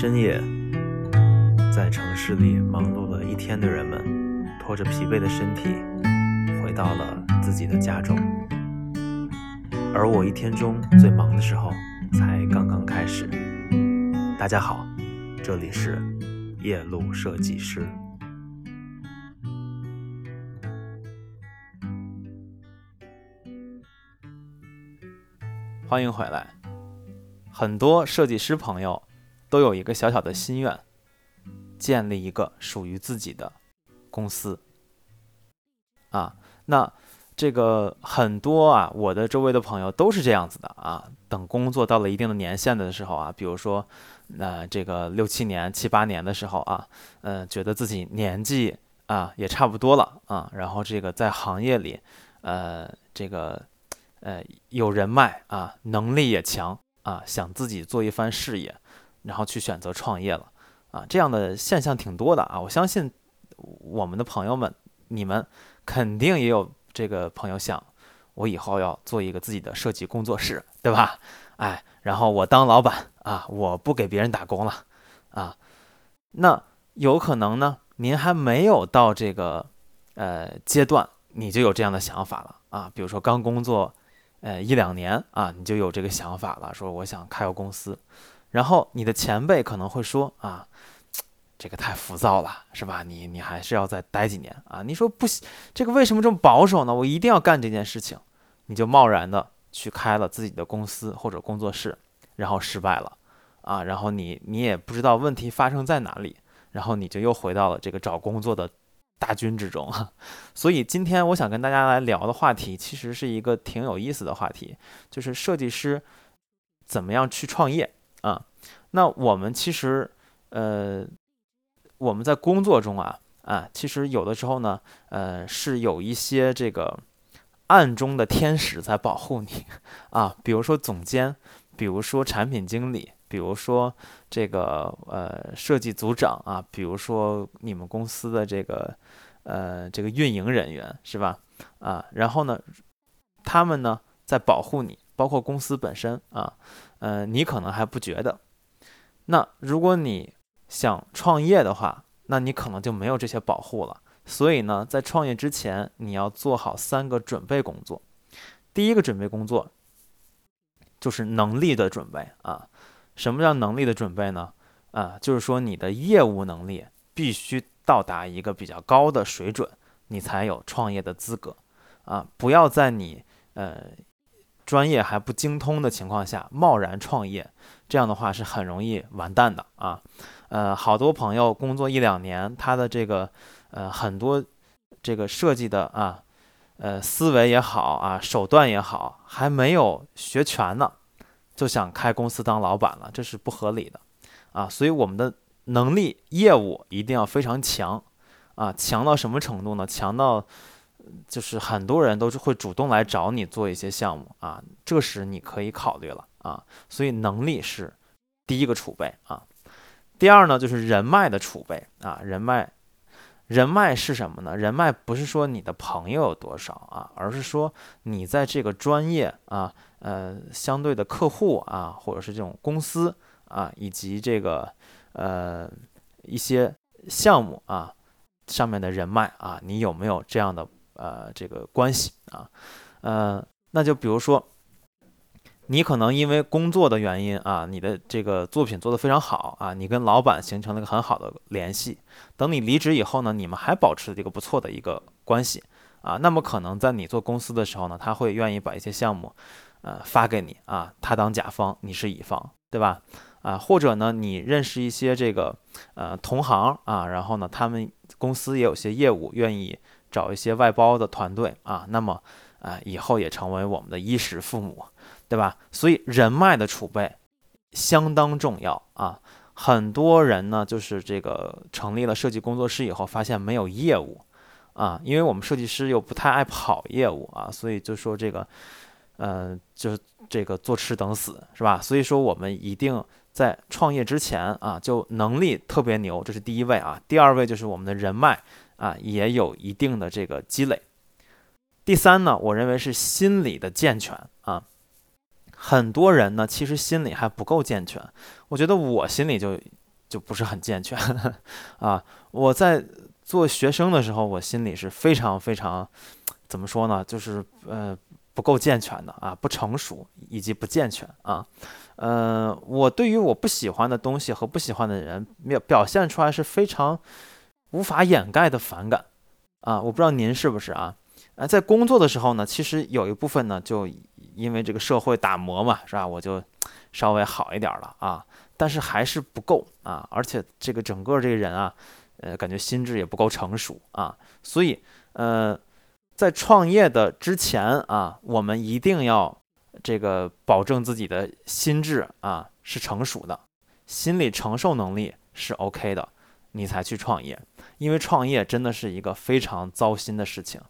深夜，在城市里忙碌了一天的人们，拖着疲惫的身体，回到了自己的家中。而我一天中最忙的时候，才刚刚开始。大家好，这里是夜路设计师。欢迎回来。很多设计师朋友都有一个小小的心愿，建立一个属于自己的公司。啊，那这个很多啊，我的周围的朋友都是这样子的啊。等工作到了一定的年限的时候啊，比如说，那这个六七年、七八年的时候啊，嗯，觉得自己年纪啊也差不多了啊，然后这个在行业里，呃，这个。呃，有人脉啊，能力也强啊，想自己做一番事业，然后去选择创业了啊，这样的现象挺多的啊。我相信我们的朋友们，你们肯定也有这个朋友想，我以后要做一个自己的设计工作室，对吧？哎，然后我当老板啊，我不给别人打工了啊。那有可能呢，您还没有到这个呃阶段，你就有这样的想法了啊。比如说刚工作。呃，一两年啊，你就有这个想法了，说我想开个公司，然后你的前辈可能会说啊，这个太浮躁了，是吧？你你还是要再待几年啊？你说不行，这个为什么这么保守呢？我一定要干这件事情，你就贸然的去开了自己的公司或者工作室，然后失败了啊，然后你你也不知道问题发生在哪里，然后你就又回到了这个找工作的。大军之中，所以今天我想跟大家来聊的话题，其实是一个挺有意思的话题，就是设计师怎么样去创业啊？那我们其实呃，我们在工作中啊啊，其实有的时候呢，呃，是有一些这个暗中的天使在保护你啊，比如说总监，比如说产品经理。比如说这个呃设计组长啊，比如说你们公司的这个呃这个运营人员是吧？啊，然后呢，他们呢在保护你，包括公司本身啊，呃，你可能还不觉得。那如果你想创业的话，那你可能就没有这些保护了。所以呢，在创业之前，你要做好三个准备工作。第一个准备工作就是能力的准备啊。什么叫能力的准备呢？啊，就是说你的业务能力必须到达一个比较高的水准，你才有创业的资格。啊，不要在你呃专业还不精通的情况下贸然创业，这样的话是很容易完蛋的啊。呃，好多朋友工作一两年，他的这个呃很多这个设计的啊呃思维也好啊手段也好，还没有学全呢。就想开公司当老板了，这是不合理的，啊，所以我们的能力、业务一定要非常强，啊，强到什么程度呢？强到就是很多人都是会主动来找你做一些项目啊，这时你可以考虑了啊。所以能力是第一个储备啊，第二呢就是人脉的储备啊，人脉，人脉是什么呢？人脉不是说你的朋友有多少啊，而是说你在这个专业啊。呃，相对的客户啊，或者是这种公司啊，以及这个呃一些项目啊上面的人脉啊，你有没有这样的呃这个关系啊？呃，那就比如说，你可能因为工作的原因啊，你的这个作品做得非常好啊，你跟老板形成了一个很好的联系。等你离职以后呢，你们还保持这个不错的一个关系啊，那么可能在你做公司的时候呢，他会愿意把一些项目。呃，发给你啊，他当甲方，你是乙方，对吧？啊，或者呢，你认识一些这个呃同行啊，然后呢，他们公司也有些业务，愿意找一些外包的团队啊，那么啊，以后也成为我们的衣食父母，对吧？所以人脉的储备相当重要啊。很多人呢，就是这个成立了设计工作室以后，发现没有业务啊，因为我们设计师又不太爱跑业务啊，所以就说这个。嗯，就是这个坐吃等死是吧？所以说我们一定在创业之前啊，就能力特别牛，这是第一位啊。第二位就是我们的人脉啊，也有一定的这个积累。第三呢，我认为是心理的健全啊。很多人呢，其实心理还不够健全。我觉得我心里就就不是很健全 啊。我在做学生的时候，我心里是非常非常怎么说呢？就是呃不够健全的啊，不成熟以及不健全啊。呃，我对于我不喜欢的东西和不喜欢的人表表现出来是非常无法掩盖的反感啊！我不知道您是不是啊？啊，在工作的时候呢，其实有一部分呢，就因为这个社会打磨嘛，是吧？我就稍微好一点了啊，但是还是不够啊，而且这个整个这个人啊，呃，感觉心智也不够成熟啊，所以呃，在创业的之前啊，我们一定要。这个保证自己的心智啊是成熟的，心理承受能力是 OK 的，你才去创业。因为创业真的是一个非常糟心的事情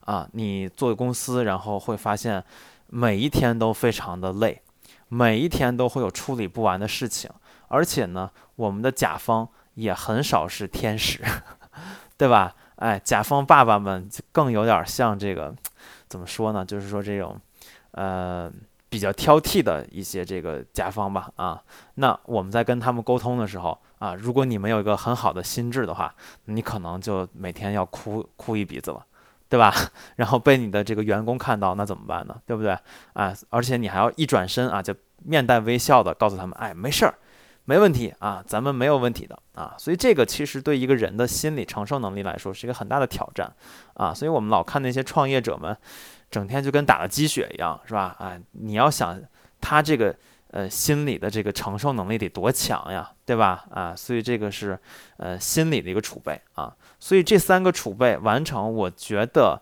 啊！你做公司，然后会发现每一天都非常的累，每一天都会有处理不完的事情，而且呢，我们的甲方也很少是天使，对吧？哎，甲方爸爸们更有点像这个，怎么说呢？就是说这种。呃，比较挑剔的一些这个甲方吧，啊，那我们在跟他们沟通的时候，啊，如果你没有一个很好的心智的话，你可能就每天要哭哭一鼻子了，对吧？然后被你的这个员工看到，那怎么办呢？对不对？啊，而且你还要一转身啊，就面带微笑的告诉他们，哎，没事儿，没问题啊，咱们没有问题的啊。所以这个其实对一个人的心理承受能力来说是一个很大的挑战啊。所以我们老看那些创业者们。整天就跟打了鸡血一样，是吧？哎，你要想他这个呃心理的这个承受能力得多强呀，对吧？啊，所以这个是呃心理的一个储备啊。所以这三个储备完成，我觉得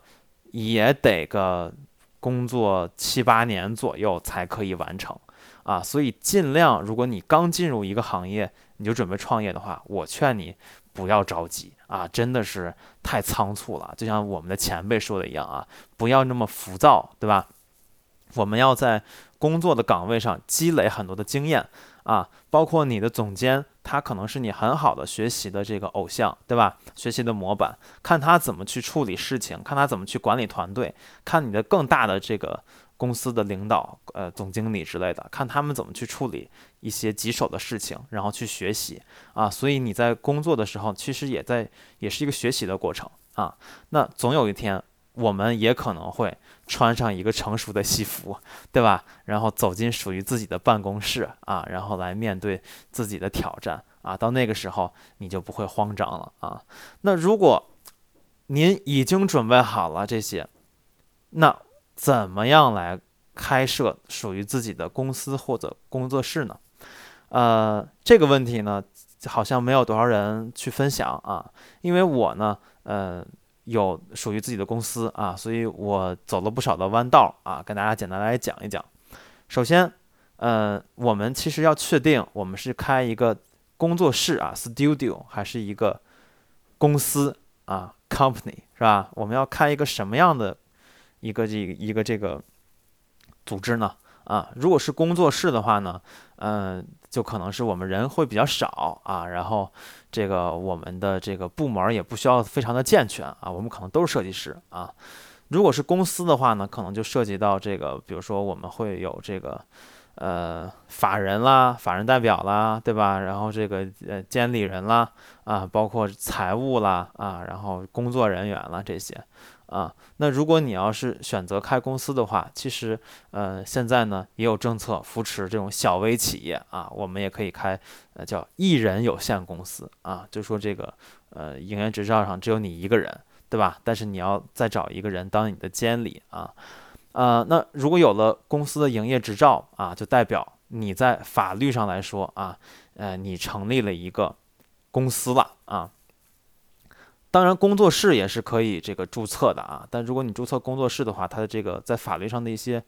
也得个工作七八年左右才可以完成啊。所以尽量，如果你刚进入一个行业，你就准备创业的话，我劝你不要着急。啊，真的是太仓促了，就像我们的前辈说的一样啊，不要那么浮躁，对吧？我们要在工作的岗位上积累很多的经验啊，包括你的总监，他可能是你很好的学习的这个偶像，对吧？学习的模板，看他怎么去处理事情，看他怎么去管理团队，看你的更大的这个。公司的领导，呃，总经理之类的，看他们怎么去处理一些棘手的事情，然后去学习啊。所以你在工作的时候，其实也在，也是一个学习的过程啊。那总有一天，我们也可能会穿上一个成熟的西服，对吧？然后走进属于自己的办公室啊，然后来面对自己的挑战啊。到那个时候，你就不会慌张了啊。那如果您已经准备好了这些，那。怎么样来开设属于自己的公司或者工作室呢？呃，这个问题呢，好像没有多少人去分享啊。因为我呢，呃，有属于自己的公司啊，所以我走了不少的弯道啊，跟大家简单来讲一讲。首先，呃，我们其实要确定我们是开一个工作室啊，studio，还是一个公司啊，company 是吧？我们要开一个什么样的？一个这一个这个组织呢，啊，如果是工作室的话呢，嗯，就可能是我们人会比较少啊，然后这个我们的这个部门也不需要非常的健全啊，我们可能都是设计师啊。如果是公司的话呢，可能就涉及到这个，比如说我们会有这个呃法人啦、法人代表啦，对吧？然后这个呃监理人啦，啊，包括财务啦，啊，然后工作人员啦这些。啊，那如果你要是选择开公司的话，其实，呃，现在呢也有政策扶持这种小微企业啊，我们也可以开，呃，叫一人有限公司啊，就说这个，呃，营业执照上只有你一个人，对吧？但是你要再找一个人当你的监理啊，呃，那如果有了公司的营业执照啊，就代表你在法律上来说啊，呃，你成立了一个公司了啊。当然，工作室也是可以这个注册的啊。但如果你注册工作室的话，它的这个在法律上的一些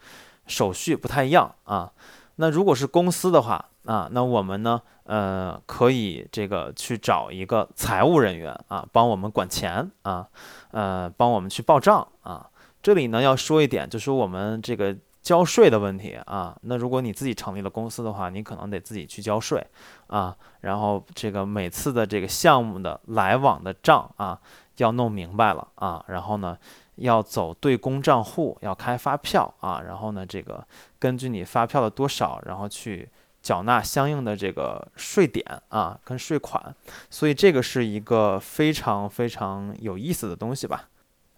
手续不太一样啊。那如果是公司的话啊，那我们呢，呃，可以这个去找一个财务人员啊，帮我们管钱啊，呃，帮我们去报账啊。这里呢要说一点，就是我们这个。交税的问题啊，那如果你自己成立了公司的话，你可能得自己去交税啊，然后这个每次的这个项目的来往的账啊，要弄明白了啊，然后呢，要走对公账户，要开发票啊，然后呢，这个根据你发票的多少，然后去缴纳相应的这个税点啊，跟税款，所以这个是一个非常非常有意思的东西吧。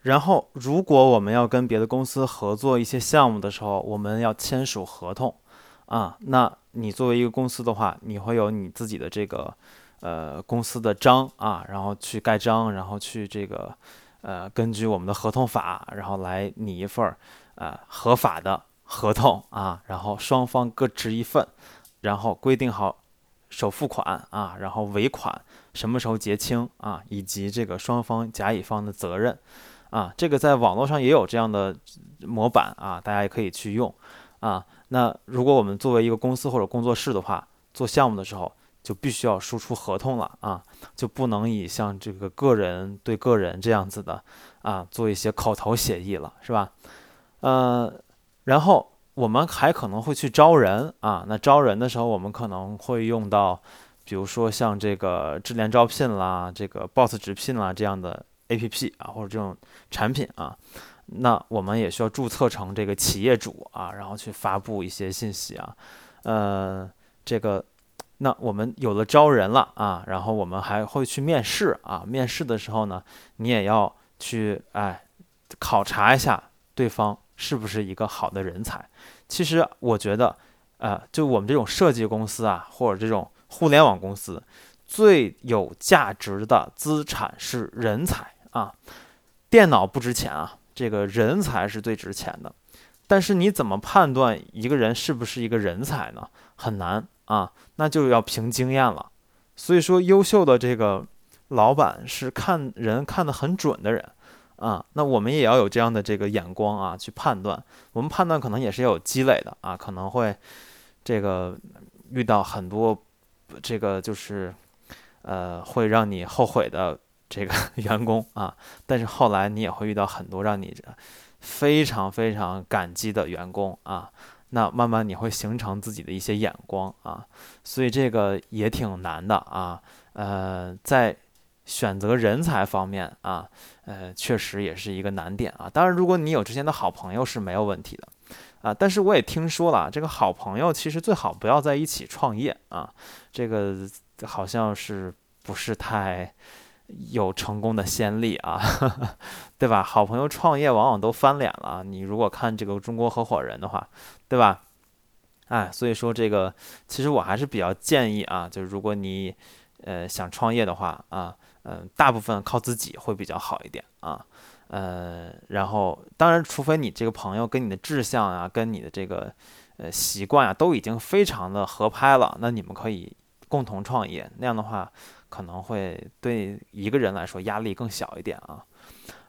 然后，如果我们要跟别的公司合作一些项目的时候，我们要签署合同啊。那你作为一个公司的话，你会有你自己的这个呃公司的章啊，然后去盖章，然后去这个呃根据我们的合同法，然后来拟一份儿呃合法的合同啊，然后双方各执一份。然后规定好首付款啊，然后尾款什么时候结清啊，以及这个双方甲乙方的责任啊，这个在网络上也有这样的模板啊，大家也可以去用啊。那如果我们作为一个公司或者工作室的话，做项目的时候就必须要输出合同了啊，就不能以像这个个人对个人这样子的啊做一些口头协议了，是吧？呃，然后。我们还可能会去招人啊，那招人的时候，我们可能会用到，比如说像这个智联招聘啦，这个 Boss 直聘啦这样的 APP 啊，或者这种产品啊，那我们也需要注册成这个企业主啊，然后去发布一些信息啊，呃，这个，那我们有了招人了啊，然后我们还会去面试啊，面试的时候呢，你也要去哎考察一下对方。是不是一个好的人才？其实我觉得，呃，就我们这种设计公司啊，或者这种互联网公司，最有价值的资产是人才啊。电脑不值钱啊，这个人才是最值钱的。但是你怎么判断一个人是不是一个人才呢？很难啊，那就要凭经验了。所以说，优秀的这个老板是看人看得很准的人。啊，那我们也要有这样的这个眼光啊，去判断。我们判断可能也是要有积累的啊，可能会这个遇到很多这个就是呃会让你后悔的这个 员工啊，但是后来你也会遇到很多让你非常非常感激的员工啊。那慢慢你会形成自己的一些眼光啊，所以这个也挺难的啊。呃，在选择人才方面啊。呃，确实也是一个难点啊。当然，如果你有之前的好朋友是没有问题的，啊，但是我也听说了，这个好朋友其实最好不要在一起创业啊。这个好像是不是太有成功的先例啊，对吧？好朋友创业往往都翻脸了。你如果看这个中国合伙人的话，对吧？哎，所以说这个其实我还是比较建议啊，就是如果你呃想创业的话啊。嗯，大部分靠自己会比较好一点啊，呃，然后当然，除非你这个朋友跟你的志向啊，跟你的这个呃习惯啊，都已经非常的合拍了，那你们可以共同创业，那样的话可能会对一个人来说压力更小一点啊，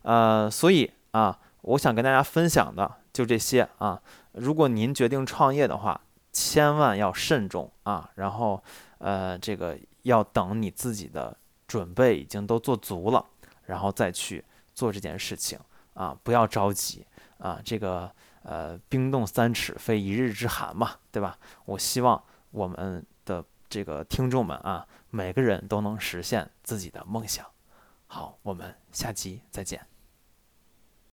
呃，所以啊，我想跟大家分享的就这些啊，如果您决定创业的话，千万要慎重啊，然后呃，这个要等你自己的。准备已经都做足了，然后再去做这件事情啊！不要着急啊！这个呃，冰冻三尺非一日之寒嘛，对吧？我希望我们的这个听众们啊，每个人都能实现自己的梦想。好，我们下期再见。